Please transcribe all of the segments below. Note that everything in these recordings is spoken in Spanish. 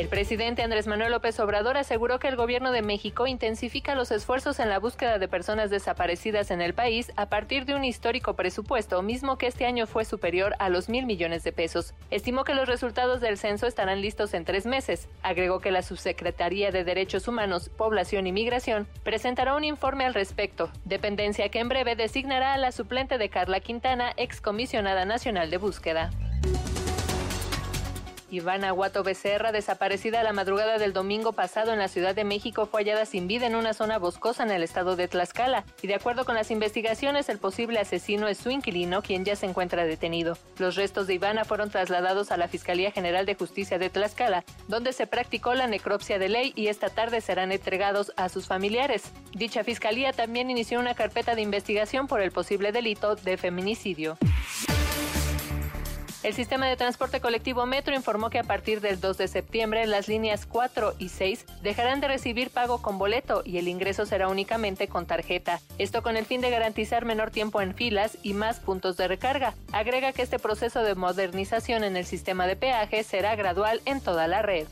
El presidente Andrés Manuel López Obrador aseguró que el gobierno de México intensifica los esfuerzos en la búsqueda de personas desaparecidas en el país a partir de un histórico presupuesto, mismo que este año fue superior a los mil millones de pesos. Estimó que los resultados del censo estarán listos en tres meses. Agregó que la Subsecretaría de Derechos Humanos, Población y Migración presentará un informe al respecto, dependencia que en breve designará a la suplente de Carla Quintana, excomisionada nacional de búsqueda. Ivana Aguato Becerra, desaparecida la madrugada del domingo pasado en la Ciudad de México, fue hallada sin vida en una zona boscosa en el estado de Tlaxcala. Y de acuerdo con las investigaciones, el posible asesino es su inquilino, quien ya se encuentra detenido. Los restos de Ivana fueron trasladados a la Fiscalía General de Justicia de Tlaxcala, donde se practicó la necropsia de ley y esta tarde serán entregados a sus familiares. Dicha fiscalía también inició una carpeta de investigación por el posible delito de feminicidio. El sistema de transporte colectivo Metro informó que a partir del 2 de septiembre las líneas 4 y 6 dejarán de recibir pago con boleto y el ingreso será únicamente con tarjeta. Esto con el fin de garantizar menor tiempo en filas y más puntos de recarga. Agrega que este proceso de modernización en el sistema de peaje será gradual en toda la red.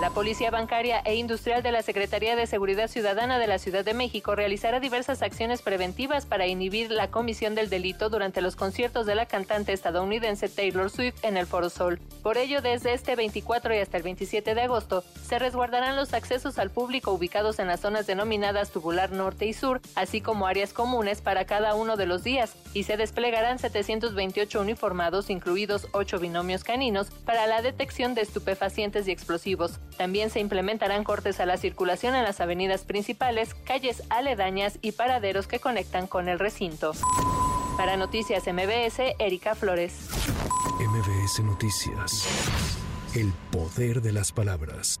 La Policía Bancaria e Industrial de la Secretaría de Seguridad Ciudadana de la Ciudad de México realizará diversas acciones preventivas para inhibir la comisión del delito durante los conciertos de la cantante estadounidense Taylor Swift en el Foro Sol. Por ello, desde este 24 y hasta el 27 de agosto, se resguardarán los accesos al público ubicados en las zonas denominadas tubular norte y sur, así como áreas comunes para cada uno de los días, y se desplegarán 728 uniformados, incluidos 8 binomios caninos, para la detección de estupefacientes y explosivos. También se implementarán cortes a la circulación en las avenidas principales, calles aledañas y paraderos que conectan con el recinto. Para Noticias MBS, Erika Flores. MBS Noticias. El poder de las palabras.